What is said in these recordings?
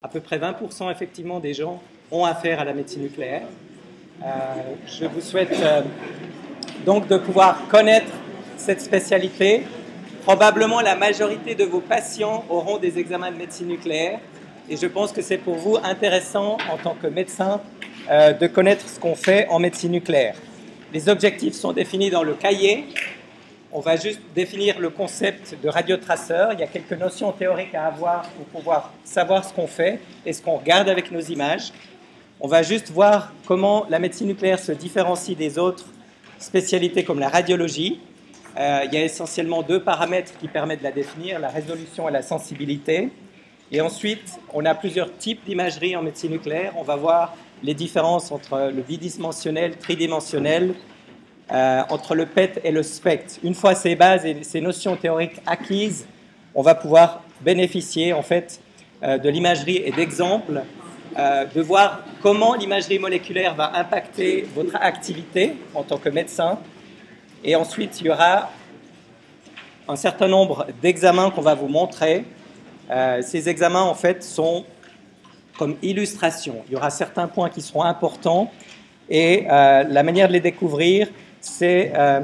À peu près 20% effectivement des gens ont affaire à la médecine nucléaire. Euh, je vous souhaite euh, donc de pouvoir connaître cette spécialité. Probablement la majorité de vos patients auront des examens de médecine nucléaire et je pense que c'est pour vous intéressant en tant que médecin euh, de connaître ce qu'on fait en médecine nucléaire. Les objectifs sont définis dans le cahier on va juste définir le concept de radiotraceur. Il y a quelques notions théoriques à avoir pour pouvoir savoir ce qu'on fait et ce qu'on regarde avec nos images. On va juste voir comment la médecine nucléaire se différencie des autres spécialités comme la radiologie. Euh, il y a essentiellement deux paramètres qui permettent de la définir, la résolution et la sensibilité. Et ensuite, on a plusieurs types d'imagerie en médecine nucléaire. On va voir les différences entre le bidimensionnel, tridimensionnel, euh, entre le PET et le SPECT. Une fois ces bases et ces notions théoriques acquises, on va pouvoir bénéficier en fait euh, de l'imagerie et d'exemples, euh, de voir comment l'imagerie moléculaire va impacter votre activité en tant que médecin. Et ensuite, il y aura un certain nombre d'examens qu'on va vous montrer. ces examens, en fait, sont comme illustration. Il y aura certains points qui seront importants et la manière de les découvrir, c'est euh,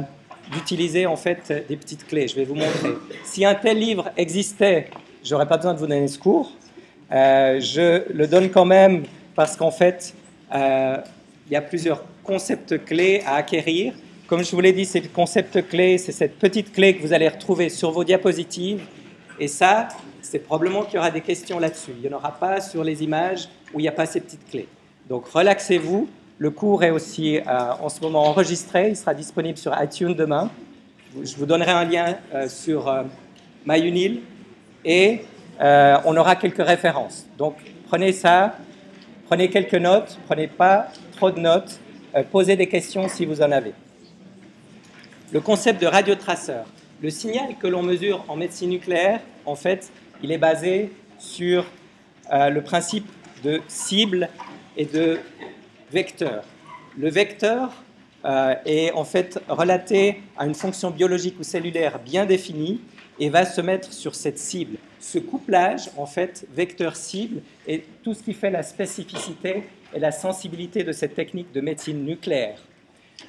d'utiliser en fait des petites clés. Je vais vous montrer. Si un tel livre existait, j'aurais pas besoin de vous donner ce cours. Euh, je le donne quand même parce qu'en fait, euh, il y a plusieurs concepts clés à acquérir. Comme je vous l'ai dit, c'est le concept clé, c'est cette petite clé que vous allez retrouver sur vos diapositives. Et ça, c'est probablement qu'il y aura des questions là-dessus. Il n'y en aura pas sur les images où il n'y a pas ces petites clés. Donc relaxez-vous, le cours est aussi euh, en ce moment enregistré, il sera disponible sur iTunes demain. Je vous donnerai un lien euh, sur euh, MyUnil et on aura quelques références. Donc prenez ça, prenez quelques notes, prenez pas trop de notes, posez des questions si vous en avez. Le concept de radiotraceur. Le signal que l'on mesure en médecine nucléaire, en fait, il est basé sur le principe de cible et de vecteur. Le vecteur euh, est en fait relaté à une fonction biologique ou cellulaire bien définie et va se mettre sur cette cible. Ce couplage, en fait, vecteur-cible, est tout ce qui fait la spécificité et la sensibilité de cette technique de médecine nucléaire.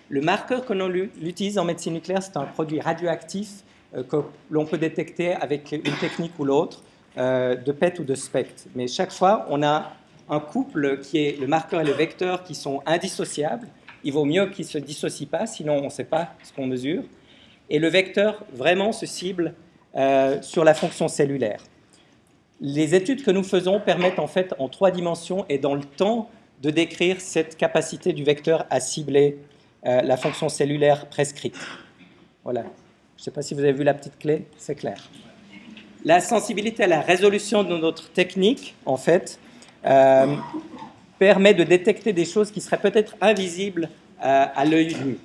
Le marqueur que l'on utilise en médecine nucléaire, c'est un produit radioactif euh, que l'on peut détecter avec une technique ou l'autre, euh, de PET ou de SPECT. Mais chaque fois, on a un couple qui est le marqueur et le vecteur qui sont indissociables. Il vaut mieux qu'ils ne se dissocient pas, sinon on ne sait pas ce qu'on mesure. Et le vecteur vraiment se cible euh, sur la fonction cellulaire. Les études que nous faisons permettent en fait en trois dimensions et dans le temps de décrire cette capacité du vecteur à cibler euh, la fonction cellulaire prescrite. Voilà. Je ne sais pas si vous avez vu la petite clé, c'est clair. La sensibilité à la résolution de notre technique, en fait, euh, permet de détecter des choses qui seraient peut-être invisibles euh, à l'œil nu.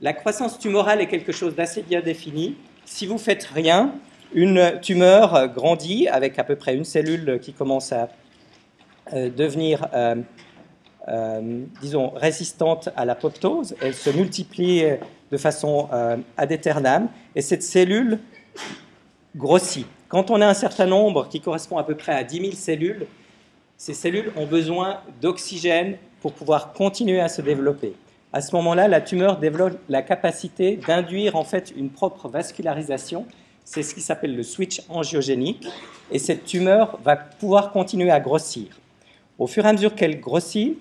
La croissance tumorale est quelque chose d'assez bien défini. Si vous faites rien, une tumeur grandit avec à peu près une cellule qui commence à euh, devenir, disons, résistante à l'apoptose. Elle se multiplie de façon ad et cette cellule grossit. Quand on a un certain nombre qui correspond à peu près à 10 000 cellules, ces cellules ont besoin d'oxygène pour pouvoir continuer à se développer. À ce moment-là, la tumeur développe la capacité d'induire en fait une propre vascularisation. C'est ce qui s'appelle le switch angiogénique. Et cette tumeur va pouvoir continuer à grossir. Au fur et à mesure qu'elle grossit,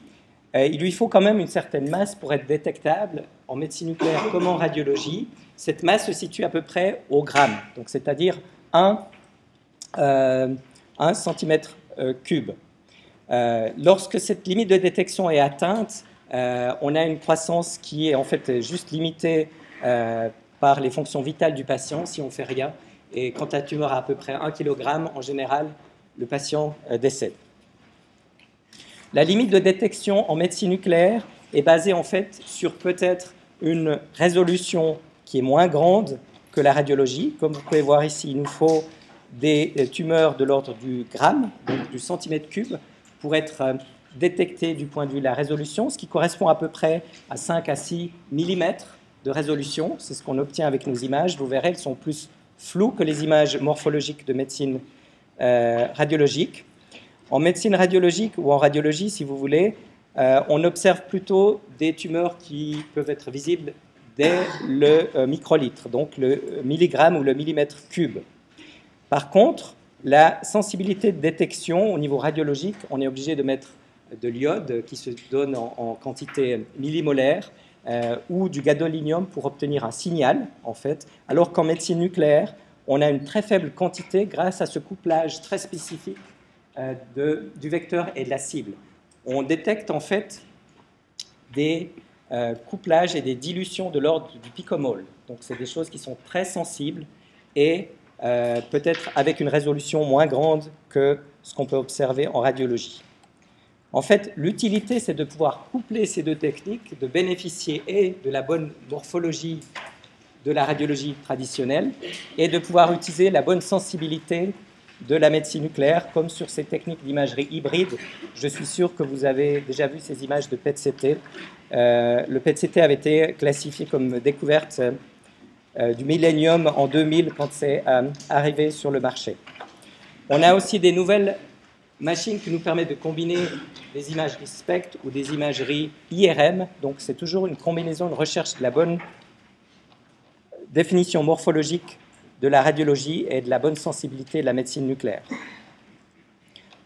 euh, il lui faut quand même une certaine masse pour être détectable en médecine nucléaire comme en radiologie. Cette masse se situe à peu près au gramme, c'est-à-dire 1, euh, cm euh, cube. Euh, lorsque cette limite de détection est atteinte, euh, on a une croissance qui est en fait juste limitée euh, par les fonctions vitales du patient si on fait rien. Et quand la tumeur a à peu près 1 kg, en général, le patient décède. La limite de détection en médecine nucléaire est basée en fait sur peut-être une résolution qui est moins grande que la radiologie. Comme vous pouvez voir ici, il nous faut des tumeurs de l'ordre du gramme, donc du centimètre cube, pour être euh, détecté du point de vue de la résolution, ce qui correspond à peu près à 5 à 6 mm de résolution. C'est ce qu'on obtient avec nos images. Vous verrez, elles sont plus floues que les images morphologiques de médecine euh, radiologique. En médecine radiologique ou en radiologie, si vous voulez, euh, on observe plutôt des tumeurs qui peuvent être visibles dès le microlitre, donc le milligramme ou le millimètre cube. Par contre, la sensibilité de détection au niveau radiologique, on est obligé de mettre de l'iode qui se donne en, quantité millimolaire euh, ou du gadolinium pour obtenir un signal, en fait, alors qu'en médecine nucléaire, on a une très faible quantité grâce à ce couplage très spécifique du vecteur et de la cible on détecte en fait des euh, couplages et des dilutions de l'ordre du picomole. Donc c'est des choses qui sont très sensibles et euh, peut-être avec une résolution moins grande que ce qu'on peut observer en radiologie. En fait, l'utilité, c'est de pouvoir coupler ces deux techniques, de bénéficier et de la bonne morphologie de la radiologie traditionnelle et de pouvoir utiliser la bonne sensibilité de la médecine nucléaire, comme sur ces techniques d'imagerie hybride. Je suis sûr que vous avez déjà vu ces images de PET-CT. Euh, le PET-CT avait été classifié comme découverte du millénium en 2000 quand c'est euh, arrivé sur le marché. On a aussi des nouvelles machines qui nous permettent de combiner des imageries SPECT ou des imageries IRM. Donc c'est toujours une combinaison, une recherche de la bonne définition morphologique de la radiologie et de la bonne sensibilité de la médecine nucléaire.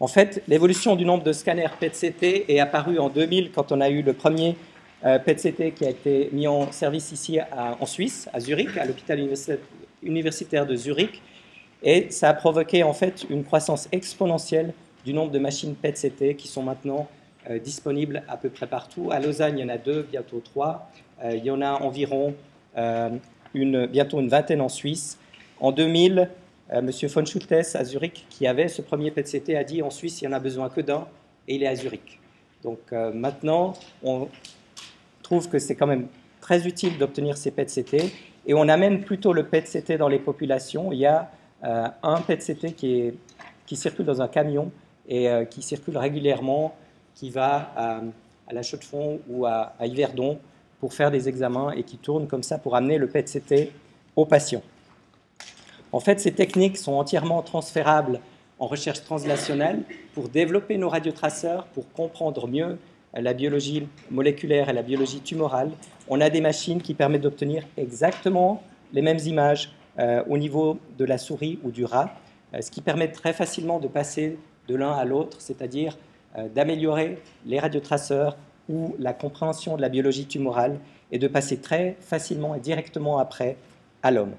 En fait, l'évolution du nombre de scanners PET-CT est apparue en 2000 quand on a eu le premier euh, PET-CT qui a été mis en service ici en Suisse, à Zurich, à l'hôpital universitaire de Zurich. Et ça a provoqué en fait une croissance exponentielle du nombre de machines PET-CT qui sont maintenant euh, disponibles à peu près partout. À Lausanne, il y en a deux, bientôt trois. Euh, il y en a environ une, bientôt une vingtaine en Suisse. En 2000, euh, M. von Schultes à Zurich, qui avait ce premier PET-CT, a dit en Suisse, il n'y en a besoin que d'un, et il est à Zurich. Donc euh, maintenant, on trouve que c'est quand même très utile d'obtenir ces PET-CT, et on amène plutôt le PET-CT dans les populations. Il y a euh, un PET-CT qui, circule dans un camion et qui circule régulièrement, qui va à, la Chaux-de-Fonds ou à, à Yverdon pour faire des examens et qui tourne comme ça pour amener le PET-CT aux patients. En fait, ces techniques sont entièrement transférables en recherche translationnelle pour développer nos radiotraceurs, pour comprendre mieux la biologie moléculaire et la biologie tumorale. On a des machines qui permettent d'obtenir exactement les mêmes images euh, au niveau de la souris ou du rat, euh, ce qui permet très facilement de passer de l'un à l'autre, c'est-à-dire euh, d'améliorer les radiotraceurs ou la compréhension de la biologie tumorale et de passer très facilement et directement après à l'homme.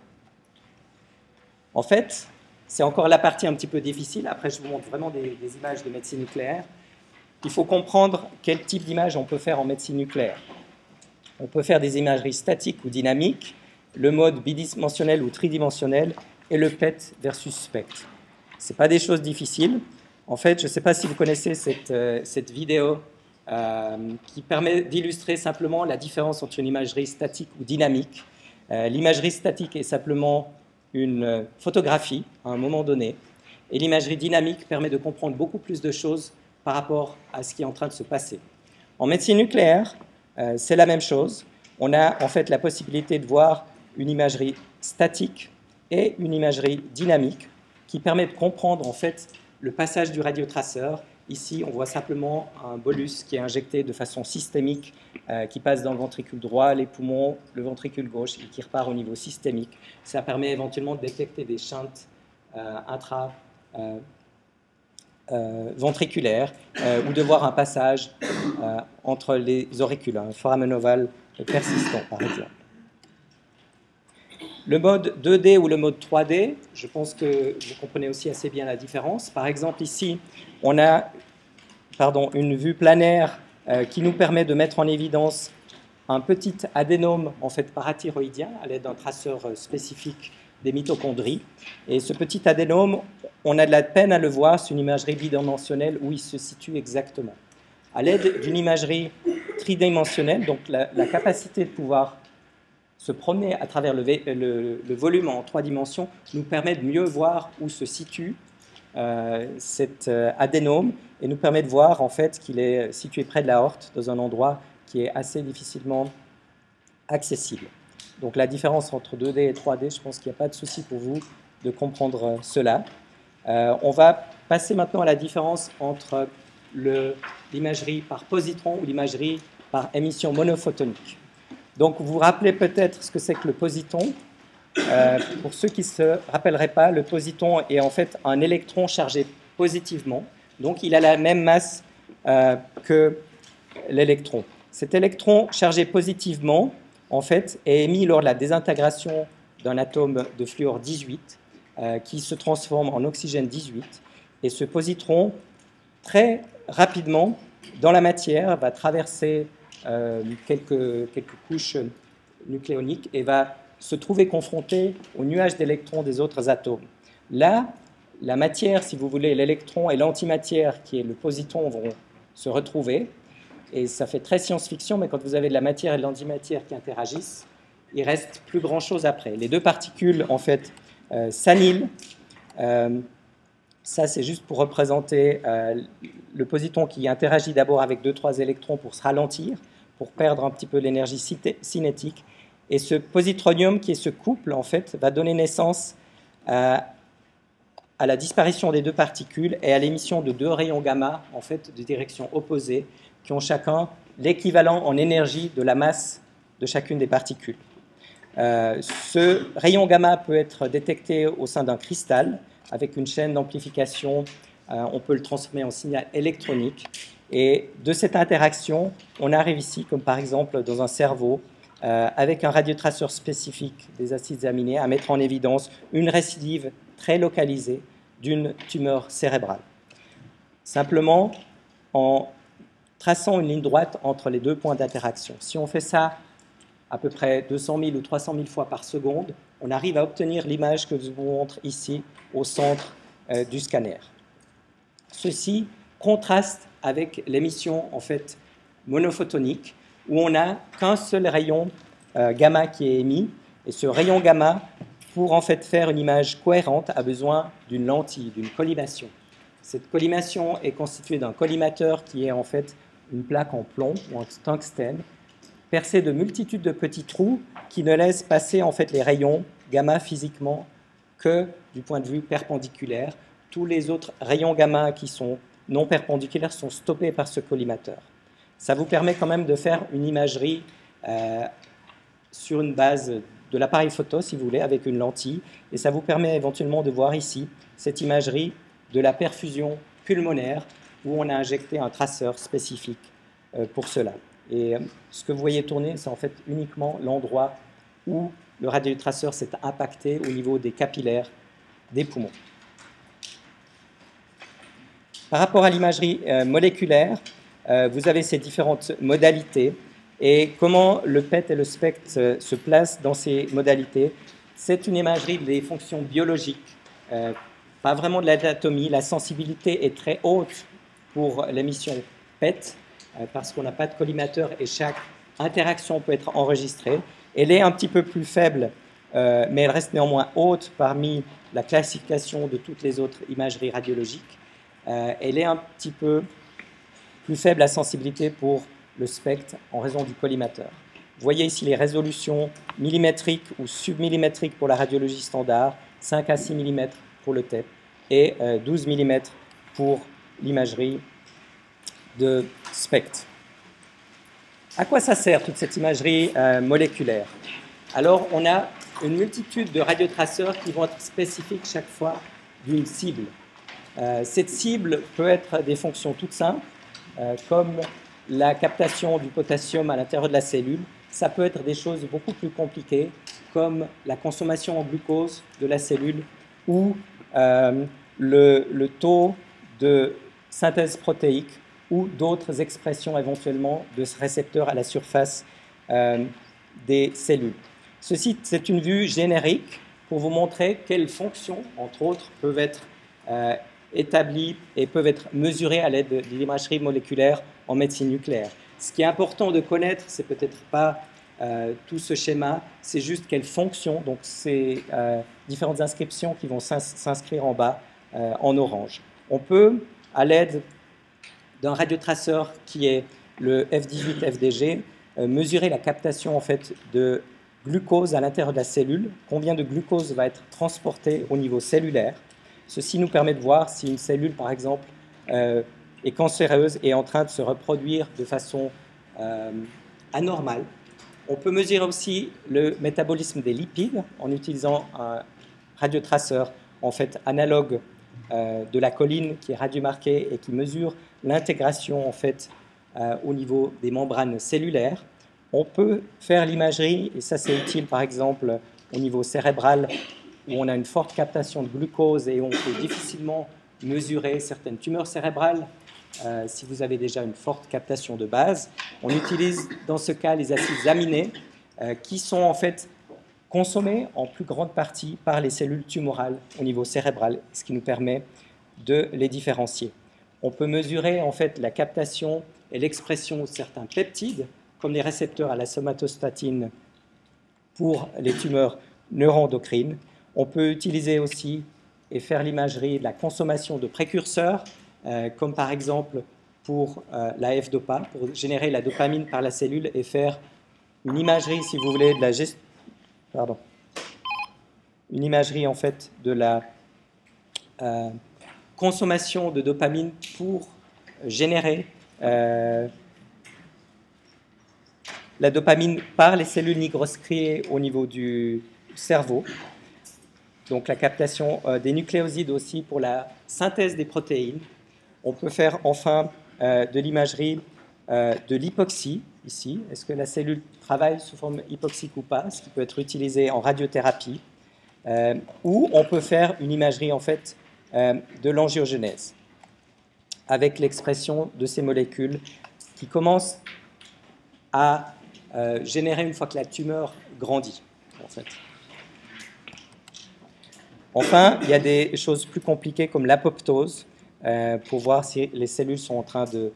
En fait, c'est encore la partie un petit peu difficile. Après, je vous montre vraiment des, images de médecine nucléaire. Il faut comprendre quel type d'image on peut faire en médecine nucléaire. On peut faire des imageries statiques ou dynamiques, le mode bidimensionnel ou tridimensionnel, et le PET versus SPECT. Ce pas des choses difficiles. En fait, je ne sais pas si vous connaissez cette, euh, vidéo euh, qui permet d'illustrer simplement la différence entre une imagerie statique ou dynamique. Euh, l'imagerie statique est simplement une photographie à un moment donné. Et l'imagerie dynamique permet de comprendre beaucoup plus de choses par rapport à ce qui est en train de se passer. En médecine nucléaire, euh, c'est la même chose. On a en fait la possibilité de voir une imagerie statique et une imagerie dynamique qui permet de comprendre en fait le passage du radiotraceur Ici, on voit simplement un bolus qui est injecté de façon systémique, euh, qui passe dans le ventricule droit, les poumons, le ventricule gauche et qui repart au niveau systémique. Ça permet éventuellement de détecter des chantes euh, intra euh, ventriculaires ou de voir un passage entre les auricules, un foramen ovale persistant par exemple. Le mode 2D ou le mode 3D, je pense que vous comprenez aussi assez bien la différence. Par exemple, ici, on a pardon, une vue planaire euh, qui nous permet de mettre en évidence un petit adénome en fait parathyroïdien à l'aide d'un traceur euh, spécifique des mitochondries. Et ce petit adénome, on a de la peine à le voir, c'est une imagerie bidimensionnelle où il se situe exactement. À l'aide d'une imagerie tridimensionnelle, donc la, capacité de pouvoir se promener à travers le, volume en trois dimensions nous permet de mieux voir où se situe euh, cet euh, adénome et nous permet de voir en fait qu'il est situé près de la horte, dans un endroit qui est assez difficilement accessible. Donc la différence entre 2D et 3D, je pense qu'il n'y a pas de souci pour vous de comprendre cela. Euh, on va passer maintenant à la différence entre l'imagerie par positron ou l'imagerie par émission monophotonique. Donc vous vous rappelez peut-être ce que c'est que le positron. Euh, pour ceux qui ne se rappelleraient pas, le positron est en fait un électron chargé positivement. Donc il a la même masse euh, que l'électron. Cet électron chargé positivement, en fait, est émis lors de la désintégration d'un atome de fluor 18 euh, qui se transforme en oxygène 18. Et ce positron, très rapidement, dans la matière, va traverser euh, quelques, quelques couches nucléoniques et va se trouver confronté au nuage d'électrons des autres atomes. Là, la matière, si vous voulez, l'électron et l'antimatière, qui est le positron, vont se retrouver. Et ça fait très science-fiction, mais quand vous avez de la matière et de l'antimatière qui interagissent, il reste plus grand-chose après. Les deux particules, en fait, euh, s'annihilent. Euh, ça, c'est juste pour représenter euh, le positron qui interagit d'abord avec deux, trois électrons pour se ralentir, pour perdre un petit peu l'énergie cinétique. Et ce positronium, qui est ce couple, en fait, va donner naissance à, à la disparition des deux particules et à l'émission de deux rayons gamma, en fait, de direction opposée, qui ont chacun l'équivalent en énergie de la masse de chacune des particules. Euh, ce rayon gamma peut être détecté au sein d'un cristal avec une chaîne d'amplification. Euh, on peut le transformer en signal électronique. Et de cette interaction, on arrive ici, comme par exemple dans un cerveau, euh, avec un radiotraceur spécifique des acides aminés, à mettre en évidence une récidive très localisée d'une tumeur cérébrale. Simplement en traçant une ligne droite entre les deux points d'interaction. Si on fait ça à peu près 200 000 ou 300 000 fois par seconde, on arrive à obtenir l'image que je vous montre ici au centre euh, du scanner. Ceci contraste avec l'émission en fait monophotonique où on n'a qu'un seul rayon euh, gamma qui est émis et ce rayon gamma pour en fait faire une image cohérente a besoin d'une lentille, d'une collimation. Cette collimation est constituée d'un collimateur qui est en fait une plaque en plomb ou en tungstène percé de multitudes de petits trous qui ne laissent passer en fait les rayons gamma physiquement que du point de vue perpendiculaire. Tous les autres rayons gamma qui sont non perpendiculaires sont stoppés par ce collimateur. Ça vous permet quand même de faire une imagerie euh, sur une base de l'appareil photo, si vous voulez, avec une lentille, et ça vous permet éventuellement de voir ici cette imagerie de la perfusion pulmonaire où on a injecté un traceur spécifique euh, pour cela. Et euh, ce que vous voyez tourner, c'est en fait uniquement l'endroit où le radiotraceur s'est impacté au niveau des capillaires des poumons. Par rapport à l'imagerie euh, moléculaire, euh, vous avez ces différentes modalités et comment le PET et le SPECT se placent dans ces modalités? C'est une imagerie des fonctions biologiques, pas vraiment de l'anatomie. La sensibilité est très haute pour l'émission PET, parce qu'on n'a pas de collimateur et chaque interaction peut être enregistrée. Elle est un petit peu plus faible, euh, mais elle reste néanmoins haute parmi la classification de toutes les autres imageries radiologiques. Euh, elle est un petit peu plus faible à sensibilité pour le spectre en raison du collimateur. Vous voyez ici les résolutions millimétriques ou submillimétriques pour la radiologie standard, 5 à 6 mm pour le TEP et 12 mm pour l'imagerie de SPECT. À quoi ça sert toute cette imagerie euh, moléculaire? Alors, on a une multitude de radiotraceurs qui vont être spécifiques chaque fois d'une cible. Euh, cette cible peut être des fonctions toutes simples, euh, comme la captation du potassium à l'intérieur de la cellule. Ça peut être des choses beaucoup plus compliquées, comme la consommation en glucose de la cellule ou le, le taux de synthèse protéique ou d'autres expressions éventuellement de ce récepteur à la surface euh, des cellules. Ceci, c'est une vue générique pour vous montrer quelles fonctions, entre autres, peuvent être euh, établies et peuvent être mesurées à l'aide de l'imagerie moléculaire en médecine nucléaire. Ce qui est important de connaître, c'est peut-être pas euh, tout ce schéma, c'est juste quelles fonctions, donc ces différentes inscriptions qui vont s'inscrire en bas en orange. On peut, à l'aide d'un radiotraceur qui est le F18-FDG, euh, mesurer la captation en fait de glucose à l'intérieur de la cellule, combien de glucose va être transporté au niveau cellulaire? Ceci nous permet de voir si une cellule, par exemple, est cancéreuse et en train de se reproduire de façon anormale. On peut mesurer aussi le métabolisme des lipides en utilisant un radiotraceur en fait analogue euh, de la colline qui est radiomarquée et qui mesure l'intégration en fait euh, au niveau des membranes cellulaires. On peut faire l'imagerie et ça c'est utile par exemple au niveau cérébral où on a une forte captation de glucose et on peut difficilement mesurer certaines tumeurs cérébrales euh, si vous avez déjà une forte captation de base. On utilise dans ce cas les acides aminés qui sont en fait consommés en plus grande partie par les cellules tumorales au niveau cérébral, ce qui nous permet de les différencier. On peut mesurer en fait la captation et l'expression de certains peptides, comme les récepteurs à la somatostatine pour les tumeurs neuroendocrines. On peut utiliser aussi et faire l'imagerie de la consommation de précurseurs, euh, comme par exemple pour euh, la F-DOPA, pour générer la dopamine par la cellule et faire une imagerie, si vous voulez, de la pardon, une imagerie en fait de la euh, consommation de dopamine pour générer euh, la dopamine par les cellules nigroscriées au niveau du cerveau. Donc la captation euh, des nucléosides aussi pour la synthèse des protéines. On peut faire enfin de l'imagerie de l'hypoxie ici. Est-ce que la cellule travaille sous forme hypoxique ou pas, ce qui peut être utilisé en radiothérapie, euh, ou on peut faire une imagerie en fait euh, de l'angiogenèse avec l'expression de ces molécules qui commencent à euh, générer une fois que la tumeur grandit. En fait. Enfin, il y a des choses plus compliquées comme l'apoptose pour voir si les cellules sont en train de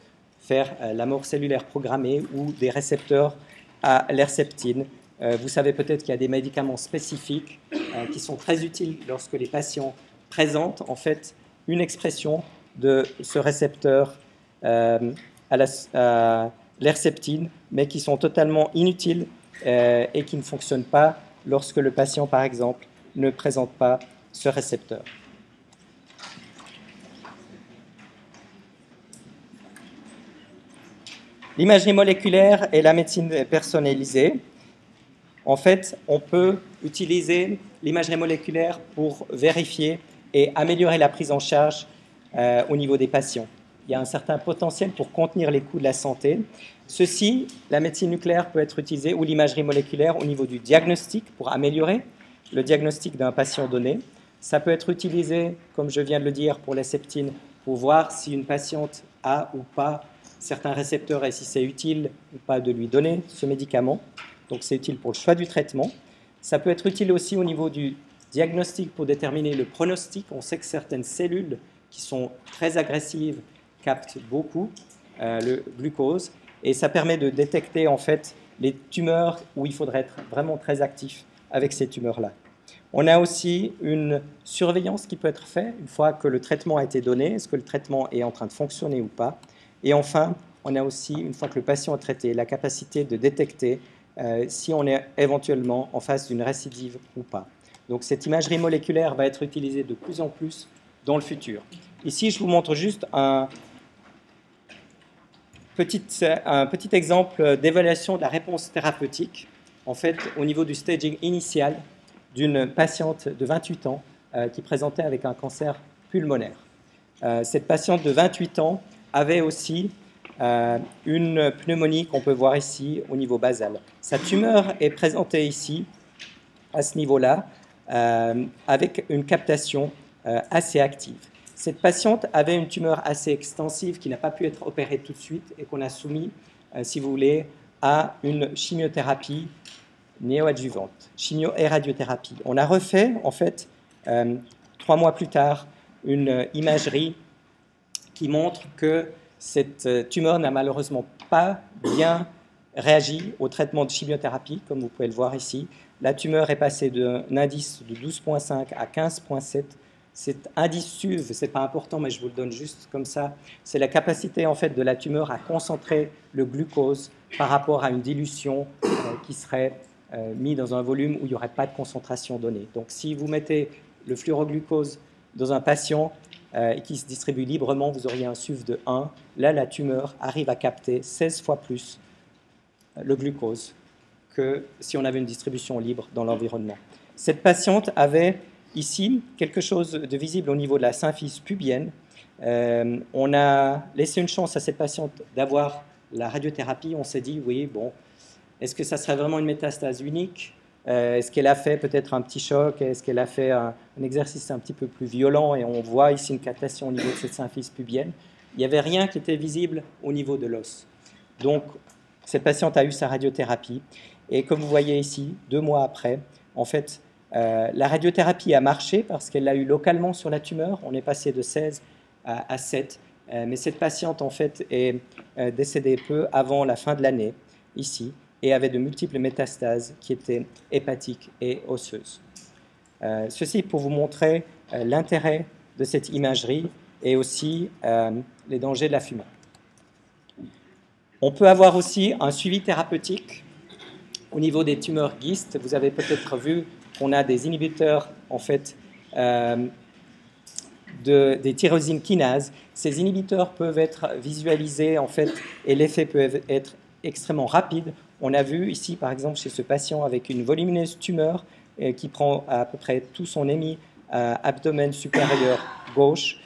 faire euh, la mort cellulaire programmée ou des récepteurs à l'herceptine. Euh, vous savez peut-être qu'il y a des médicaments spécifiques euh, qui sont très utiles lorsque les patients présentent en fait une expression de ce récepteur à l'herceptine, mais qui sont totalement inutiles et qui ne fonctionnent pas lorsque le patient, par exemple, ne présente pas ce récepteur. L'imagerie moléculaire et la médecine personnalisée. En fait, on peut utiliser l'imagerie moléculaire pour vérifier et améliorer la prise en charge euh, au niveau des patients. Il y a un certain potentiel pour contenir les coûts de la santé. Ceci, la médecine nucléaire peut être utilisée ou l'imagerie moléculaire au niveau du diagnostic pour améliorer le diagnostic d'un patient donné. Ça peut être utilisé, comme je viens de le dire, pour la septine, pour voir si une patiente a ou pas certains récepteurs et si c'est utile ou pas de lui donner ce médicament. Donc c'est utile pour le choix du traitement. Ça peut être utile aussi au niveau du diagnostic pour déterminer le pronostic. On sait que certaines cellules qui sont très agressives captent beaucoup euh, le glucose et ça permet de détecter en fait les tumeurs où il faudrait être vraiment très actif avec ces tumeurs-là. On a aussi une surveillance qui peut être faite une fois que le traitement a été donné, est-ce que le traitement est en train de fonctionner ou pas. Et enfin, on a aussi, une fois que le patient est traité, la capacité de détecter euh, si on est éventuellement en face d'une récidive ou pas. Donc cette imagerie moléculaire va être utilisée de plus en plus dans le futur. Ici, je vous montre juste un petit, exemple d'évaluation de la réponse thérapeutique, en fait, au niveau du staging initial d'une patiente de 28 ans euh, qui présentait avec un cancer pulmonaire. Euh, cette patiente de 28 ans avait aussi euh, une pneumonie qu'on peut voir ici au niveau basal. Sa tumeur est présentée ici, à ce niveau-là, avec une captation euh, assez active. Cette patiente avait une tumeur assez extensive qui n'a pas pu être opérée tout de suite et qu'on a soumis, si vous voulez, à une chimiothérapie néoadjuvante, chimio et radiothérapie. On a refait, en fait, trois mois plus tard, une imagerie qui montre que cette euh, tumeur n'a malheureusement pas bien réagi au traitement de chimiothérapie, comme vous pouvez le voir ici. La tumeur est passée d'un indice de 12,5 à 15,7. Cet indice SUV, ce n'est pas important, mais je vous le donne juste comme ça, c'est la capacité en fait de la tumeur à concentrer le glucose par rapport à une dilution euh, qui serait euh, mise dans un volume où il n'y aurait pas de concentration donnée. Donc si vous mettez le fluoroglucose dans un patient qui se distribue librement, vous auriez un SUV de 1. Là, la tumeur arrive à capter 16 fois plus le glucose que si on avait une distribution libre dans l'environnement. Cette patiente avait ici quelque chose de visible au niveau de la symphyse pubienne. Euh, on a laissé une chance à cette patiente d'avoir la radiothérapie. On s'est dit, oui, bon, est-ce que ça serait vraiment une métastase unique? Euh, Est-ce qu'elle a fait peut-être un petit choc? Est-ce qu'elle a fait un, exercice un petit peu plus violent? Et on voit ici une captation au niveau de cette symphyse pubienne. Il n'y avait rien qui était visible au niveau de l'os. Donc, cette patiente a eu sa radiothérapie. Et comme vous voyez ici, deux mois après, en fait, euh, la radiothérapie a marché parce qu'elle l'a eu localement sur la tumeur. On est passé de 16 à, 7. Euh, mais cette patiente, en fait, est euh, décédée peu avant la fin de l'année, ici, et avait de multiples métastases qui étaient hépatiques et osseuses. ceci pour vous montrer l'intérêt de cette imagerie et aussi les dangers de la fumée. On peut avoir aussi un suivi thérapeutique au niveau des tumeurs GIST. Vous avez peut-être vu qu'on a des inhibiteurs en fait euh, de, des tyrosine kinases. Ces inhibiteurs peuvent être visualisés en fait et l'effet peut être extrêmement rapide. On a vu ici par exemple chez ce patient avec une volumineuse tumeur euh, qui prend à peu près tout son émi euh, abdomen supérieur gauche.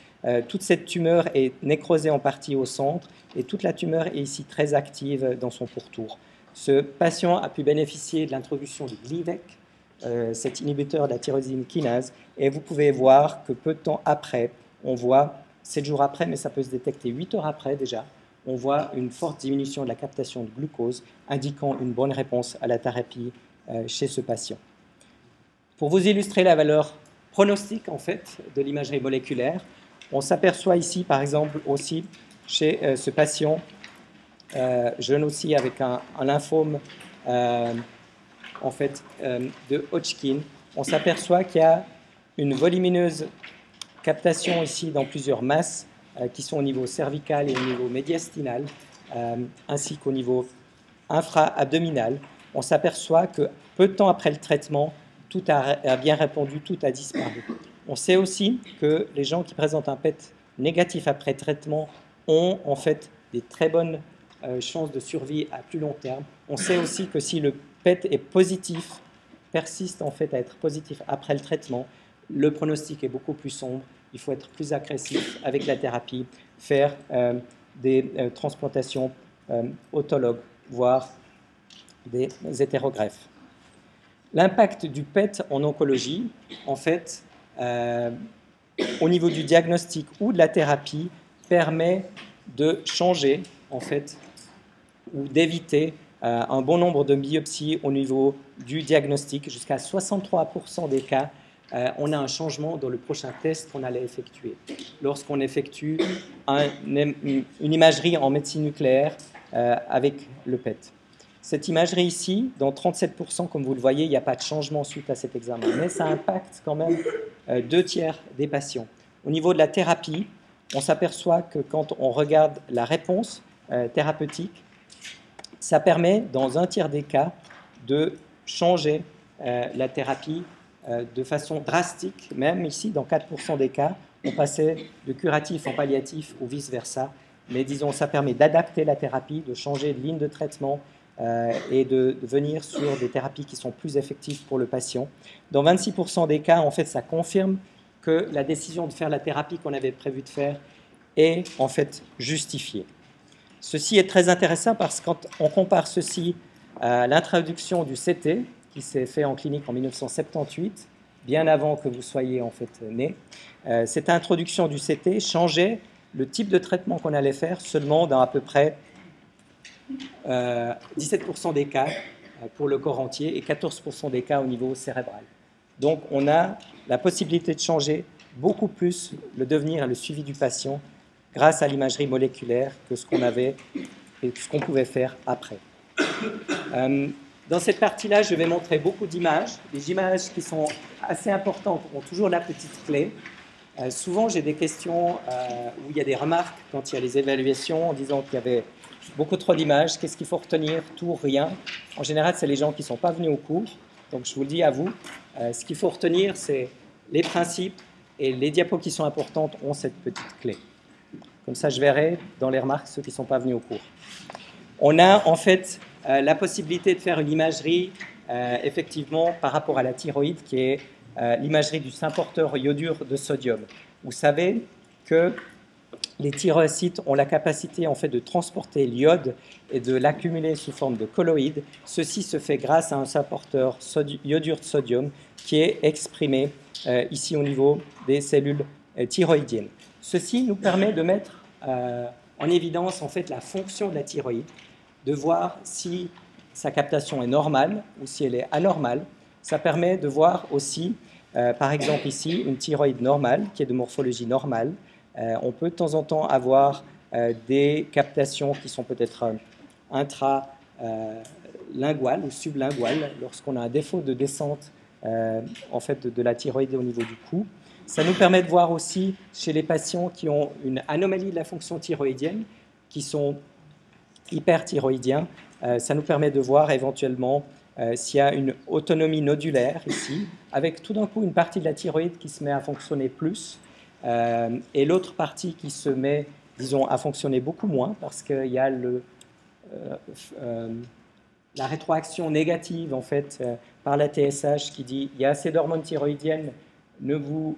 toute cette tumeur est nécrosée en partie au centre et toute la tumeur est ici très active dans son pourtour. Ce patient a pu bénéficier de l'introduction du Glivec, euh, cet inhibiteur de la tyrosine kinase, et vous pouvez voir que peu de temps après, on voit, 7 jours après, mais ça peut se détecter 8 heures après déjà, on voit une forte diminution de la captation de glucose, indiquant une bonne réponse à la thérapie euh, chez ce patient. Pour vous illustrer la valeur pronostique en fait de l'imagerie moléculaire, on s'aperçoit ici par exemple aussi chez euh, ce patient jeune aussi avec un, un lymphome en fait, euh, de Hodgkin, on s'aperçoit qu'il y a une volumineuse captation ici dans plusieurs masses euh, qui sont au niveau cervical et au niveau médiastinal, euh, ainsi qu'au niveau infra-abdominal. On s'aperçoit que peu de temps après le traitement, tout a, bien répondu, tout a disparu. On sait aussi que les gens qui présentent un PET négatif après traitement ont en fait des très bonnes chances de survie à plus long terme. On sait aussi que si le PET est positif, persiste en fait à être positif après le traitement, le pronostic est beaucoup plus sombre. Il faut être plus agressif avec la thérapie, faire euh, des euh, transplantations euh, autologues, voire des hétérogreffes. L'impact du PET en oncologie, en fait, au niveau du diagnostic ou de la thérapie, permet de changer, en fait, ou d'éviter euh, un bon nombre de biopsies au niveau du diagnostic, jusqu'à 63% des cas, euh, on a un changement dans le prochain test qu'on allait effectuer. Lorsqu'on effectue une imagerie en médecine nucléaire euh, avec le PET. Cette imagerie ici, dans 37%, comme vous le voyez, il n'y a pas de changement suite à cet examen, mais ça impacte quand même deux tiers des patients. Au niveau de la thérapie, on s'aperçoit que quand on regarde la réponse thérapeutique, ça permet, dans un tiers des cas, de changer euh, la thérapie euh, de façon drastique. Même ici, dans 4% des cas, on passait de curatif en palliatif ou vice-versa. Mais disons, ça permet d'adapter la thérapie, de changer de ligne de traitement euh, et de, de, venir sur des thérapies qui sont plus effectives pour le patient. Dans 26% des cas, en fait, ça confirme que la décision de faire la thérapie qu'on avait prévu de faire est en fait justifiée. Ceci est très intéressant parce que quand on compare ceci à l'introduction du CT, qui s'est fait en clinique en 1978, bien avant que vous soyez en fait né, euh, cette introduction du CT changeait le type de traitement qu'on allait faire seulement dans à peu près 17% euh, des cas euh, pour le corps entier et 14% des cas au niveau cérébral. Donc on a la possibilité de changer beaucoup plus le devenir et le suivi du patient grâce à l'imagerie moléculaire que ce qu'on avait et ce qu'on pouvait faire après. Euh, dans cette partie-là, je vais montrer beaucoup d'images. Les images qui sont assez importantes ont toujours la petite clé. Euh, souvent, j'ai des questions euh, où il y a des remarques quand il y a les évaluations en disant qu'il y avait beaucoup trop d'images. Qu'est-ce qu'il faut retenir Tout, rien. En général, c'est les gens qui ne sont pas venus au cours. Donc, je vous le dis à vous. ce qu'il faut retenir, c'est les principes, et les diapos qui sont importantes ont cette petite clé. Comme ça, je verrai dans les remarques ceux qui ne sont pas venus au cours. On a en fait euh, la possibilité de faire une imagerie, euh, effectivement, par rapport à la thyroïde, qui est euh, l'imagerie du symporteur iodure de sodium. Vous savez que les thyrocytes ont la capacité en fait de transporter l'iode et de l'accumuler sous forme de colloïdes. Ceci se fait grâce à un symporteur iodure de sodium qui est exprimé ici au niveau des cellules thyroïdiennes. Ceci nous permet de mettre en évidence en fait la fonction de la thyroïde de voir si sa captation est normale ou si elle est anormale. Ça permet de voir aussi, euh, par exemple ici, une thyroïde normale qui est de morphologie normale. Euh, on peut de temps en temps avoir euh, des captations qui sont peut-être intralinguales ou sublinguales lorsqu'on a un défaut de descente en fait, de, la thyroïde au niveau du cou. Ça nous permet de voir aussi chez les patients qui ont une anomalie de la fonction thyroïdienne, qui sont hyperthyroïdien. Euh, ça nous permet de voir éventuellement euh, s'il y a une autonomie nodulaire ici, avec tout d'un coup une partie de la thyroïde qui se met à fonctionner plus euh, et l'autre partie qui se met, disons, à fonctionner beaucoup moins parce qu'il y a le, la rétroaction négative en fait par la TSH qui dit il y a assez d'hormones thyroïdiennes, ne vous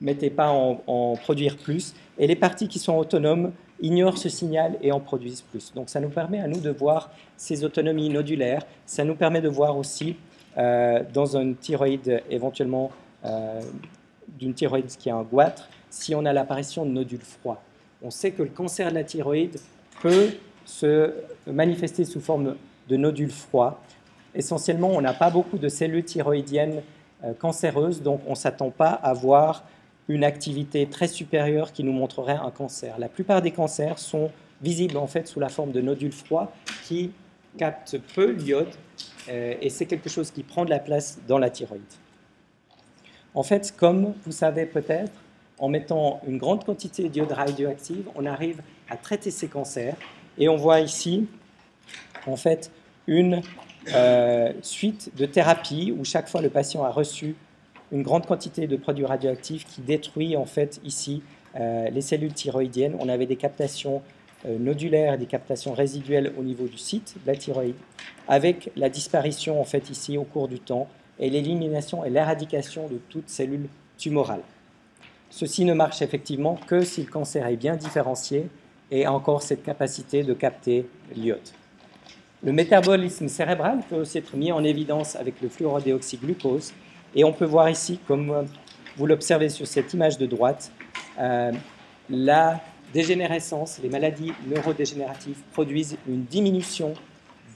mettez pas en, produire plus. Et les parties qui sont autonomes ignorent ce signal et en produisent plus. Donc ça nous permet à nous de voir ces autonomies nodulaires. Ça nous permet de voir aussi euh, dans une thyroïde éventuellement euh, d'une thyroïde qui a un goitre si on a l'apparition de nodules froids. On sait que le cancer de la thyroïde peut se manifester sous forme de nodules froids. Essentiellement, on n'a pas beaucoup de cellules thyroïdiennes euh, cancéreuses, donc on ne s'attend pas à voir une activité très supérieure qui nous montrerait un cancer. La plupart des cancers sont visibles en fait sous la forme de nodules froids qui captent peu l'iode euh, et c'est quelque chose qui prend de la place dans la thyroïde. En fait, comme vous savez peut-être, en mettant une grande quantité d'iode radioactive, on arrive à traiter ces cancers et on voit ici en fait une euh, suite de thérapies où chaque fois le patient a reçu une grande quantité de produits radioactifs qui détruit en fait ici euh, les cellules thyroïdiennes. On avait des captations euh, nodulaires des captations résiduelles au niveau du site de la thyroïde, avec la disparition en fait ici au cours du temps et l'élimination et l'éradication de toute cellule tumorale. Ceci ne marche effectivement que si le cancer est bien différencié et a encore cette capacité de capter l'iode. Le métabolisme cérébral peut aussi être mis en évidence avec le fluorodéoxyglucose et on peut voir ici, comme vous l'observez sur cette image de droite, euh, la dégénérescence, les maladies neurodégénératives produisent une diminution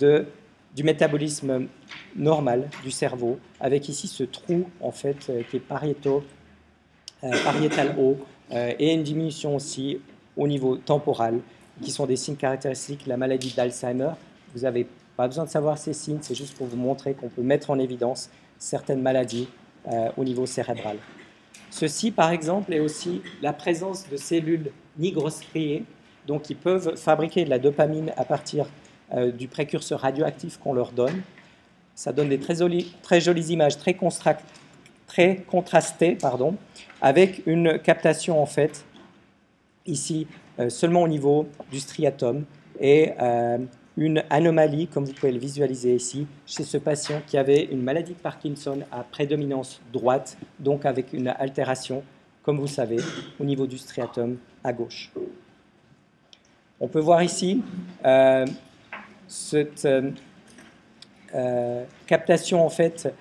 du métabolisme normal du cerveau, avec ici ce trou en fait euh, qui est pariétal euh, haut, et une diminution aussi au niveau temporal, qui sont des signes caractéristiques de la maladie d'Alzheimer. Vous n'avez pas besoin de savoir ces signes, c'est juste pour vous montrer qu'on peut mettre en évidence certaines maladies euh, au niveau cérébral. Ceci, par exemple, est aussi la présence de cellules nigrostriées, donc qui peuvent fabriquer de la dopamine à partir euh, du précurseur radioactif qu'on leur donne. Ça donne des très, jolies, images très, très contrastées, pardon, avec une captation en fait ici euh, seulement au niveau du striatum et une anomalie, comme vous pouvez le visualiser ici, chez ce patient qui avait une maladie de Parkinson à prédominance droite, donc avec une altération, comme vous savez, au niveau du striatum à gauche. On peut voir ici euh, cette euh, euh, captation en fait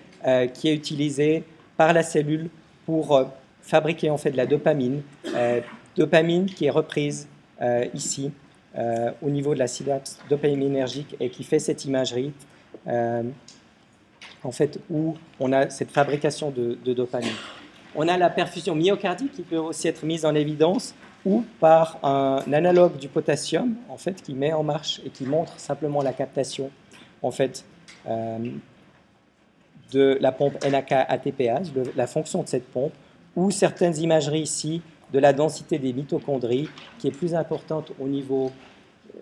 qui est utilisée par la cellule pour fabriquer en fait de la dopamine, dopamine qui est reprise ici euh, au niveau de la synapse dopaminergique et qui fait cette imagerie, euh, en fait, où on a cette fabrication de, dopamine. On a la perfusion myocardique qui peut aussi être mise en évidence ou par un analogue du potassium, en fait, qui met en marche et qui montre simplement la captation, en fait, euh, de la pompe NAK-ATPase, la fonction de cette pompe, ou certaines imageries ici de la densité des mitochondries qui est plus importante au niveau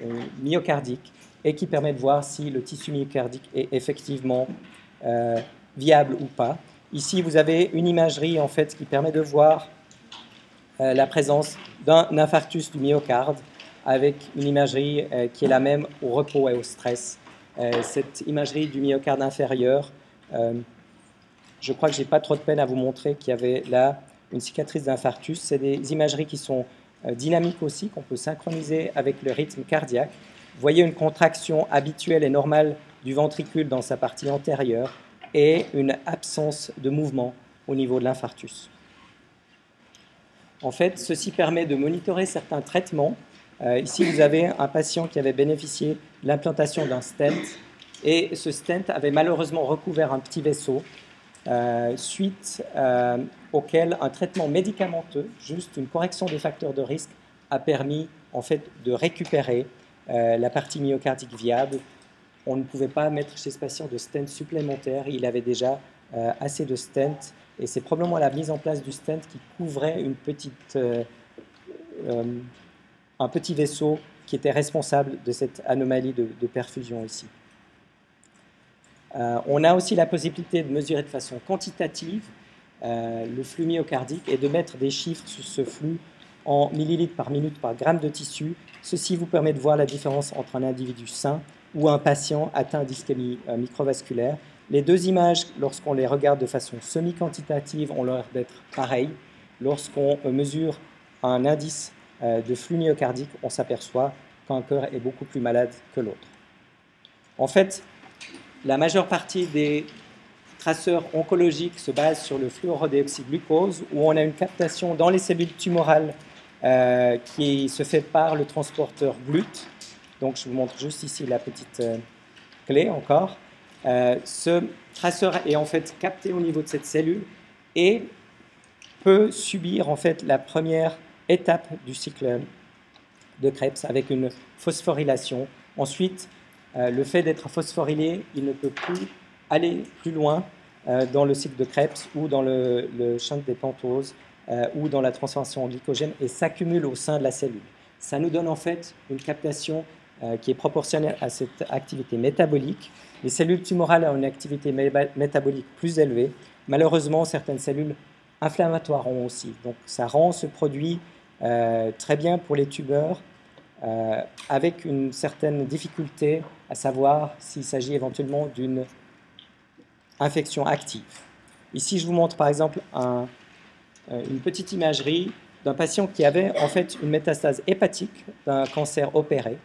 euh, myocardique et qui permet de voir si le tissu myocardique est effectivement euh, viable ou pas. Ici, vous avez une imagerie en fait qui permet de voir la présence d'un infarctus du myocarde avec une imagerie qui est la même au repos et au stress. cette imagerie du myocarde inférieur, je crois que j'ai pas trop de peine à vous montrer qu'il y avait là une cicatrice d'infarctus. C'est des imageries qui sont dynamiques aussi, qu'on peut synchroniser avec le rythme cardiaque. Vous voyez une contraction habituelle et normale du ventricule dans sa partie antérieure et une absence de mouvement au niveau de l'infarctus. En fait, ceci permet de monitorer certains traitements. Euh, ici, vous avez un patient qui avait bénéficié de l'implantation d'un stent et ce stent avait malheureusement recouvert un petit vaisseau euh, suite euh, auquel un traitement médicamenteux, juste une correction des facteurs de risque, a permis en fait de récupérer euh, la partie myocardique viable. On ne pouvait pas mettre chez ce patient de stent supplémentaire. Il avait déjà euh, assez de stent. Et c'est probablement la mise en place du stent qui couvrait euh, un petit vaisseau qui était responsable de cette anomalie de, perfusion ici. On a aussi la possibilité de mesurer de façon quantitative le flux myocardique et de mettre des chiffres sur ce flux en millilitres par minute par gramme de tissu. Ceci vous permet de voir la différence entre un individu sain ou un patient atteint d'ischémie euh, microvasculaire. Les deux images, lorsqu'on les regarde de façon semi-quantitative, ont l'air d'être pareilles. Lorsqu'on euh, mesure un indice euh, de flux myocardique, on s'aperçoit qu'un cœur est beaucoup plus malade que l'autre. En fait, la majeure partie des traceurs oncologiques se basent sur le fluorodéoxyglucose, où on a une captation dans les cellules tumorales euh, qui se fait par le transporteur GLUT. Donc je vous montre juste ici la petite euh, clé encore. Euh, ce traceur est en fait capté au niveau de cette cellule et peut subir en fait la première étape du cycle de Krebs avec une phosphorylation. Ensuite, le fait d'être phosphorylé, il ne peut plus aller plus loin dans le cycle de Krebs ou dans le, le champ des pentoses euh, ou dans la transformation en glycogène et s'accumule au sein de la cellule. Ça nous donne en fait une captation euh, qui est proportionnelle à cette activité métabolique. Les cellules tumorales ont une activité métabolique plus élevée. Malheureusement, certaines cellules inflammatoires ont aussi. Donc ça rend ce produit euh, très bien pour les tumeurs, avec une certaine difficulté à savoir s'il s'agit éventuellement d'une infection active. Ici, je vous montre par exemple euh, une petite imagerie d'un patient qui avait en fait une métastase hépatique d'un cancer opéré.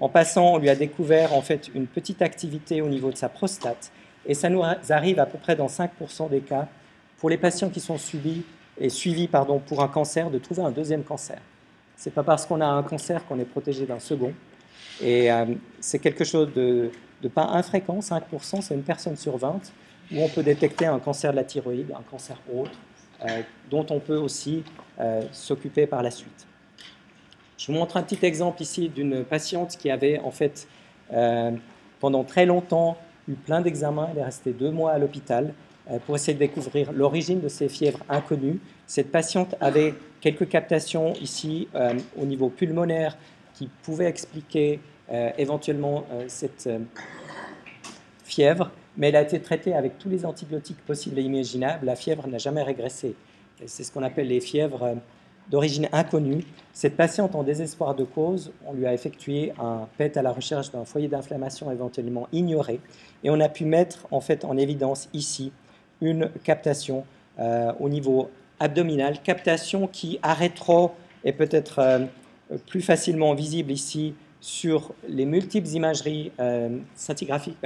En passant, on lui a découvert en fait une petite activité au niveau de sa prostate et ça nous arrive à peu près dans 5% des cas pour les patients qui sont suivis pour un cancer de trouver un deuxième cancer. C'est pas parce qu'on a un cancer qu'on est protégé d'un second. Et euh, c'est quelque chose de, pas infréquent, 5%, c'est une personne sur 20, où on peut détecter un cancer de la thyroïde, un cancer autre, euh, dont on peut aussi euh, s'occuper par la suite. Je vous montre un petit exemple ici d'une patiente qui avait en fait pendant très longtemps eu plein d'examens. Elle est restée deux mois à l'hôpital pour essayer de découvrir l'origine de ces fièvres inconnues. Cette patiente avait quelques captations ici au niveau pulmonaire qui pouvaient expliquer éventuellement cette fièvre mais elle a été traitée avec tous les antibiotiques possibles et imaginables. La fièvre n'a jamais régressé. C'est ce qu'on appelle les fièvres euh, d'origine inconnue. Cette patiente en désespoir de cause, on lui a effectué un PET à la recherche d'un foyer d'inflammation éventuellement ignoré, et on a pu mettre en fait en évidence ici une captation euh, au niveau abdominal, captation qui à rétro est peut-être euh, plus facilement visible ici sur les multiples imageries scintigraphiques,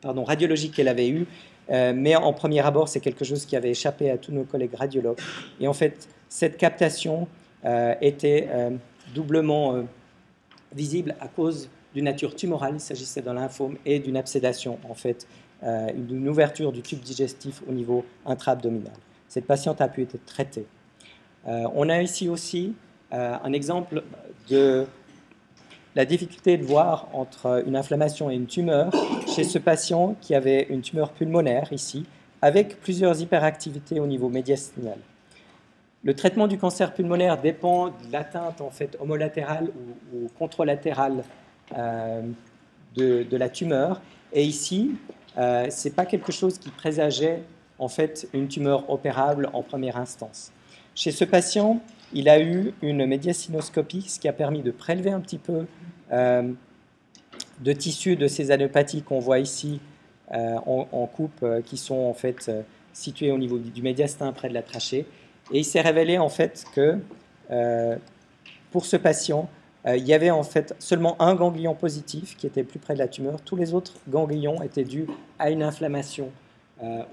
pardon, radiologique qu'elle avait eue. Euh, mais en premier abord, c'est quelque chose qui avait échappé à tous nos collègues radiologues. Et en fait, cette captation euh, était euh, doublement visible à cause d'une nature tumorale, il s'agissait d'un lymphome, et d'une absédation, en fait, d'une ouverture du tube digestif au niveau intra-abdominal. Cette patiente a pu être traitée. on a ici aussi un exemple de la difficulté de voir entre une inflammation et une tumeur chez ce patient qui avait une tumeur pulmonaire ici, avec plusieurs hyperactivités au niveau médiastinal. Le traitement du cancer pulmonaire dépend de l'atteinte en fait homolatérale ou, contralatérale euh, de, la tumeur. Et ici, euh, ce n'est pas quelque chose qui présageait en fait une tumeur opérable en première instance. Chez ce patient, il a eu une médiastinoscopie, ce qui a permis de prélever un petit peu euh, de tissus de ces anopathies qu'on voit ici euh, en, coupe, qui sont en fait situés au niveau du médiastin près de la trachée. Et il s'est révélé en fait que pour ce patient, il y avait en fait seulement un ganglion positif qui était plus près de la tumeur. Tous les autres ganglions étaient dus à une inflammation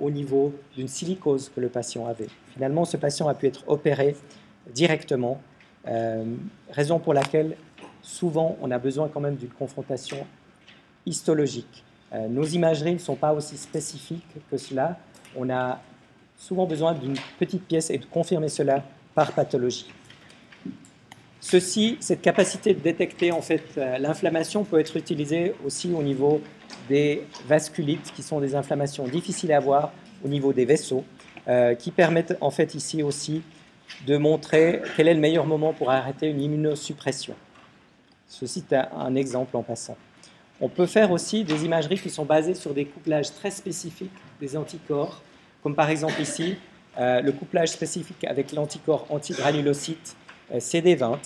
au niveau d'une silicose que le patient avait. Finalement, ce patient a pu être opéré directement, raison pour laquelle souvent on a besoin quand même d'une confrontation histologique. Euh, nos imageries ne sont pas aussi spécifiques que cela. On a souvent besoin d'une petite pièce et de confirmer cela par pathologie. Ceci, cette capacité de détecter en fait euh, l'inflammation peut être utilisée aussi au niveau des vasculites, qui sont des inflammations difficiles à voir au niveau des vaisseaux, euh, qui permettent en fait ici aussi de montrer quel est le meilleur moment pour arrêter une immunosuppression. Ceci est un exemple en passant. On peut faire aussi des imageries qui sont basées sur des couplages très spécifiques des anticorps, comme par exemple ici euh, le couplage spécifique avec l'anticorps antigranulocyte CD20,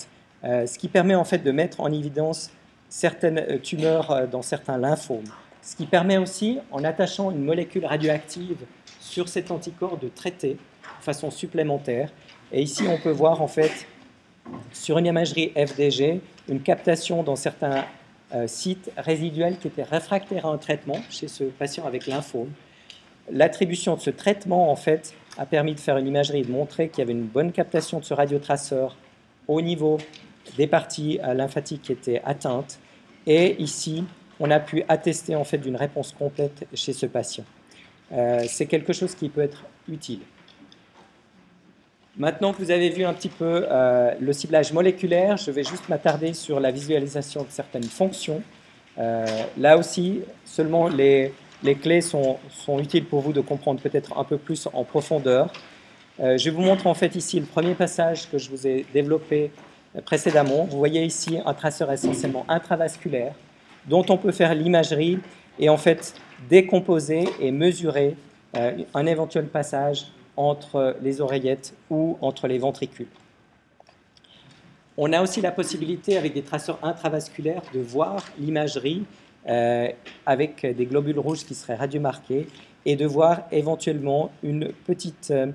euh, ce qui permet en fait de mettre en évidence certaines tumeurs dans certains lymphomes. Ce qui permet aussi, en attachant une molécule radioactive sur cet anticorps, de traiter de façon supplémentaire. Et ici, on peut voir en fait sur une imagerie FDG une captation dans certains euh, sites résiduels qui étaient réfractaires à un traitement chez ce patient avec lymphome. L'attribution de ce traitement, en fait, a permis de faire une imagerie et de montrer qu'il y avait une bonne captation de ce radiotraceur au niveau des parties euh, lymphatiques qui étaient atteintes. Et ici, on a pu attester en fait d'une réponse complète chez ce patient. Euh, c'est quelque chose qui peut être utile. Maintenant que vous avez vu un petit peu euh, le ciblage moléculaire, je vais juste m'attarder sur la visualisation de certaines fonctions. Là aussi, seulement les, clés sont, utiles pour vous de comprendre peut-être un peu plus en profondeur. Euh, je vous montre en fait ici le premier passage que je vous ai développé précédemment. Vous voyez ici un traceur essentiellement intravasculaire dont on peut faire l'imagerie et en fait décomposer et mesurer un éventuel passage entre les oreillettes ou entre les ventricules. On a aussi la possibilité, avec des traceurs intravasculaires, de voir l'imagerie euh, avec des globules rouges qui seraient radiomarqués et de voir éventuellement une petite, euh,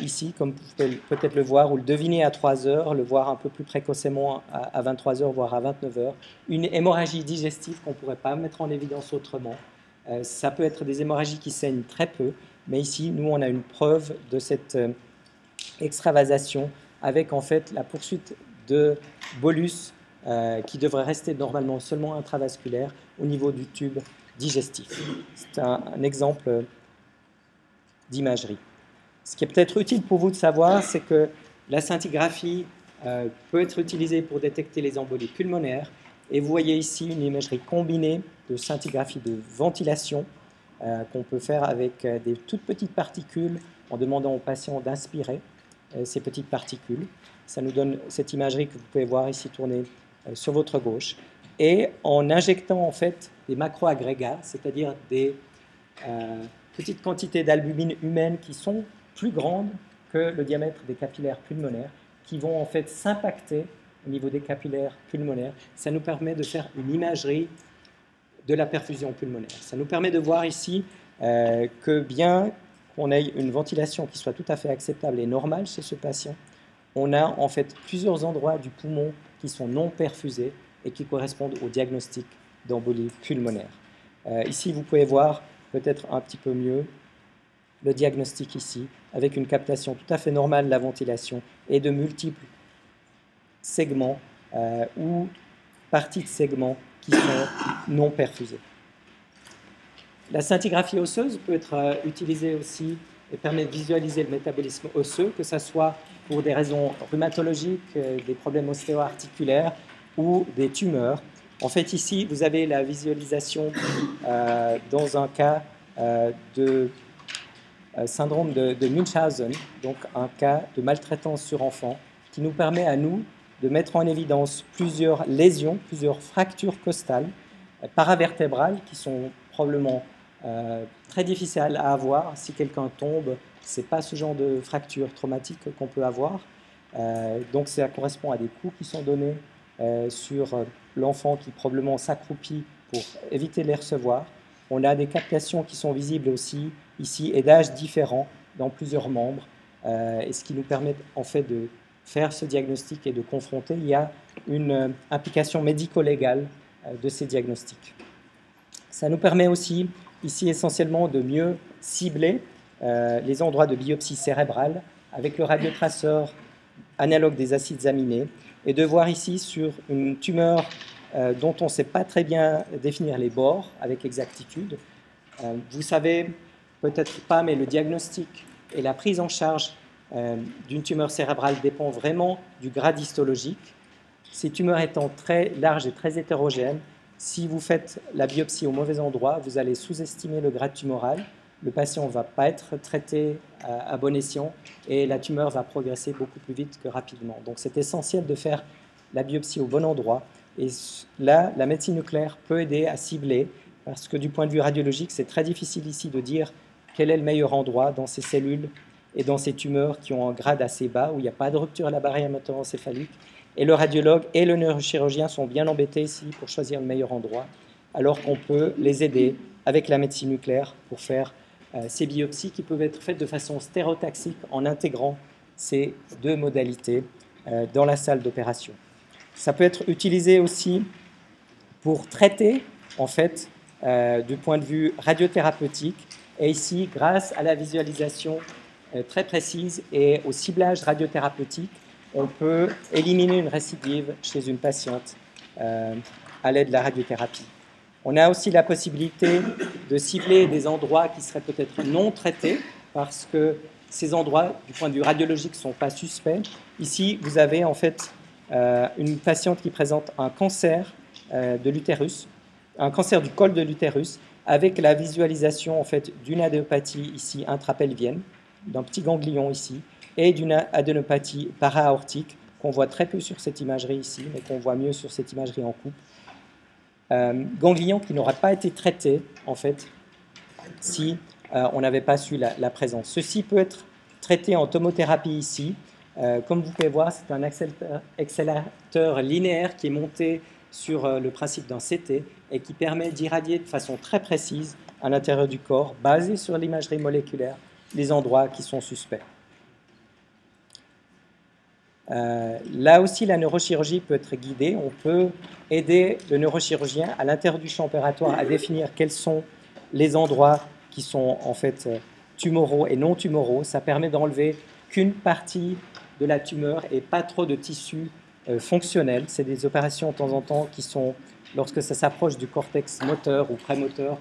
ici, comme vous pouvez peut-être le voir, ou le deviner à 3 heures, le voir un peu plus précocement à, 23 heures, voire à 29 heures, une hémorragie digestive qu'on ne pourrait pas mettre en évidence autrement. Euh, ça peut être des hémorragies qui saignent très peu, mais ici, nous, on a une preuve de cette euh, extravasation avec en fait la poursuite de bolus euh, qui devrait rester normalement seulement intravasculaire au niveau du tube digestif. C'est un, exemple d'imagerie. Ce qui est peut-être utile pour vous de savoir, c'est que la scintigraphie euh, peut être utilisée pour détecter les embolies pulmonaires. Et vous voyez ici une imagerie combinée de scintigraphie de ventilation euh, qu'on peut faire avec euh, des toutes petites particules en demandant au patient d'inspirer ces petites particules. Ça nous donne cette imagerie que vous pouvez voir ici tourner sur votre gauche. Et en injectant en fait des macroagrégats, c'est-à-dire des petites quantités d'albumine humaine qui sont plus grandes que le diamètre des capillaires pulmonaires, qui vont en fait s'impacter au niveau des capillaires pulmonaires. Ça nous permet de faire une imagerie de la perfusion pulmonaire. Ça nous permet de voir ici euh, que bien qu'on ait une ventilation qui soit tout à fait acceptable et normale chez ce patient, on a en fait plusieurs endroits du poumon qui sont non perfusés et qui correspondent au diagnostic d'embolie pulmonaire. Euh, ici, vous pouvez voir peut-être un petit peu mieux le diagnostic ici, avec une captation tout à fait normale de la ventilation et de multiples segments euh, ou parties de segments sont non perfusés. La scintigraphie osseuse peut être euh, utilisée aussi et permet de visualiser le métabolisme osseux, que ce soit pour des raisons rhumatologiques, euh, des problèmes ostéo-articulaires ou des tumeurs. En fait, ici, vous avez la visualisation dans un cas de syndrome de, de, Munchausen, donc un cas de maltraitance sur enfant, qui nous permet à nous de mettre en évidence plusieurs lésions, plusieurs fractures costales, euh, paravertébrales, qui sont probablement euh, très difficiles à avoir. Si quelqu'un tombe, ce n'est pas ce genre de fracture traumatique qu'on peut avoir. donc ça correspond à des coups qui sont donnés sur l'enfant qui probablement s'accroupit pour éviter de les recevoir. On a des captations qui sont visibles aussi ici et d'âges différents dans plusieurs membres, et ce qui nous permet en fait de faire ce diagnostic et de confronter. Il y a une implication médico-légale de ces diagnostics. Ça nous permet aussi, ici essentiellement, de mieux cibler euh, les endroits de biopsie cérébrale avec le radiotraceur analogue des acides aminés et de voir ici sur une tumeur euh, dont on ne sait pas très bien définir les bords avec exactitude. Euh, vous savez peut-être pas, mais le diagnostic et la prise en charge d'une tumeur cérébrale dépend vraiment du grade histologique. Ces tumeurs étant très larges et très hétérogènes, si vous faites la biopsie au mauvais endroit, vous allez sous-estimer le grade tumoral. Le patient ne va pas être traité à, bon escient et la tumeur va progresser beaucoup plus vite que rapidement. Donc c'est essentiel de faire la biopsie au bon endroit. Et là, la médecine nucléaire peut aider à cibler, parce que du point de vue radiologique, c'est très difficile ici de dire quel est le meilleur endroit dans ces cellules et dans ces tumeurs qui ont un grade assez bas, où il n'y a pas de rupture à la barrière hémato-encéphalique et le radiologue et le neurochirurgien sont bien embêtés ici pour choisir le meilleur endroit, alors qu'on peut les aider avec la médecine nucléaire pour faire euh, ces biopsies qui peuvent être faites de façon stéréotaxique en intégrant ces deux modalités euh, dans la salle d'opération. Ça peut être utilisé aussi pour traiter, en fait, euh, du point de vue radiothérapeutique. Et ici, grâce à la visualisation très précise et au ciblage radiothérapeutique, on peut éliminer une récidive chez une patiente euh, à l'aide de la radiothérapie. On a aussi la possibilité de cibler des endroits qui seraient peut-être non traités parce que ces endroits, du point de vue radiologique, ne sont pas suspects. Ici, vous avez en fait euh, une patiente qui présente un cancer euh, de l'utérus, un cancer du col de l'utérus, avec la visualisation en fait d'une adénopathie ici intrapelvienne, d'un petit ganglion ici, et d'une adénopathie para-aortique qu'on voit très peu sur cette imagerie ici, mais qu'on voit mieux sur cette imagerie en coupe. Euh, ganglion qui n'aura pas été traité, en fait, si euh, on n'avait pas su la, présence. Ceci peut être traité en tomothérapie ici. Euh, comme vous pouvez voir, c'est un accélérateur linéaire qui est monté sur le principe d'un CT et qui permet d'irradier de façon très précise à l'intérieur du corps, basé sur l'imagerie moléculaire, les endroits qui sont suspects. Euh, là aussi, la neurochirurgie peut être guidée. On peut aider le neurochirurgien à l'intérieur du champ opératoire à définir quels sont les endroits qui sont en fait euh, tumoraux et non tumoraux. Ça permet d'enlever qu'une partie de la tumeur et pas trop de tissu euh. C'est des opérations de temps en temps qui sont, lorsque ça s'approche du cortex moteur ou prémoteur,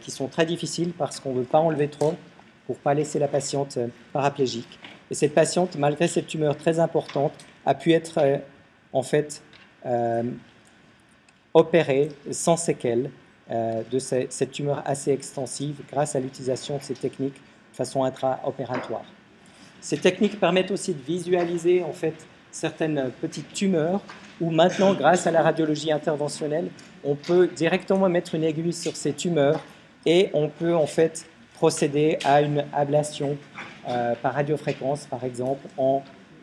qui sont très difficiles parce qu'on ne veut pas enlever trop pour ne pas laisser la patiente paraplégique. Et cette patiente, malgré cette tumeur très importante, a pu être euh, en fait euh, opérée sans séquelles euh, de cette tumeur assez extensive grâce à l'utilisation de ces techniques de façon intra-opératoire. Ces techniques permettent aussi de visualiser en fait certaines petites tumeurs où maintenant, grâce à la radiologie interventionnelle, on peut directement mettre une aiguille sur ces tumeurs et on peut en fait procéder à une ablation euh, par radiofréquence, par exemple, en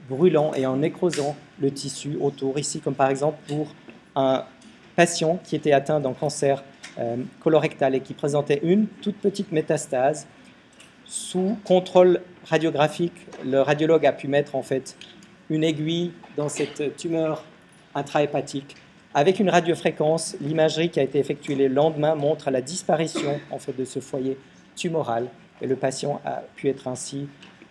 brûlant et en nécrosant le tissu autour, ici comme par exemple pour un patient qui était atteint d'un cancer euh, colorectal et qui présentait une toute petite métastase. Sous contrôle radiographique, le radiologue a pu mettre en fait une aiguille dans cette tumeur intrahépatique. Avec une radiofréquence, l'imagerie qui a été effectuée le lendemain montre la disparition en fait de ce foyer tumoral et le patient a pu être ainsi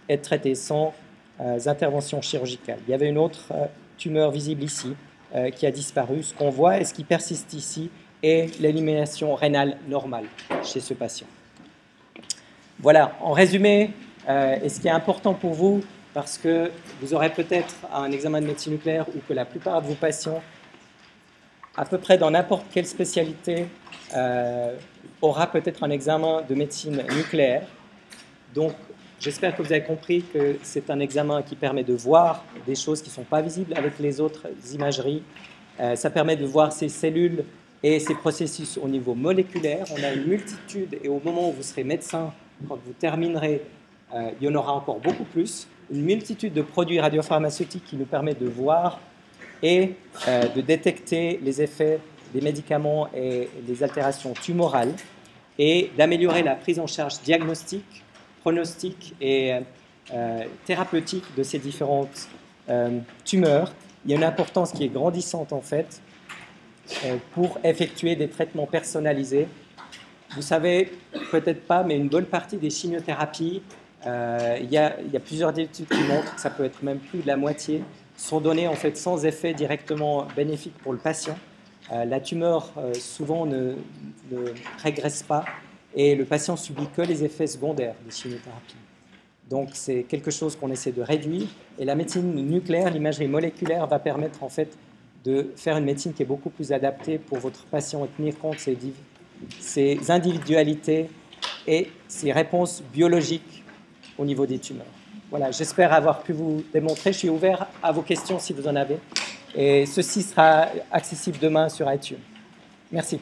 être traité sans euh, intervention chirurgicale. Il y avait une autre euh, tumeur visible ici euh, qui a disparu. Ce qu'on voit et ce qui persiste ici est l'élimination rénale normale chez ce patient. Voilà, en résumé, et ce qui est important pour vous, parce que vous aurez peut-être un examen de médecine nucléaire ou que la plupart de vos patients, à peu près dans n'importe quelle spécialité, aura peut-être un examen de médecine nucléaire. Donc, j'espère que vous avez compris que c'est un examen qui permet de voir des choses qui ne sont pas visibles avec les autres imageries. Euh, ça permet de voir ces cellules et ces processus au niveau moléculaire. On a une multitude et au moment où vous serez médecin, quand vous terminerez, euh, il y en aura encore beaucoup plus. Une multitude de produits radiopharmaceutiques qui nous permettent de voir et euh, de détecter les effets des médicaments et les altérations tumorales et d'améliorer la prise en charge diagnostique, pronostique et euh, thérapeutique de ces différentes euh, tumeurs. Il y a une importance qui est grandissante en fait pour effectuer des traitements personnalisés. Vous savez peut-être pas, mais une bonne partie des chimiothérapies, il y, a, il, y a, plusieurs études qui montrent que ça peut être même plus de la moitié, sont données en fait sans effet directement bénéfique pour le patient. Euh, la tumeur euh, souvent ne, régresse pas et le patient subit que les effets secondaires des chimiothérapies. Donc c'est quelque chose qu'on essaie de réduire et la médecine nucléaire, l'imagerie moléculaire va permettre en fait de faire une médecine qui est beaucoup plus adaptée pour votre patient et tenir compte de ses individualités et ses réponses biologiques au niveau des tumeurs. Voilà, j'espère avoir pu vous démontrer. Je suis ouvert à vos questions si vous en avez. Et ceci sera accessible demain sur iTunes. Merci.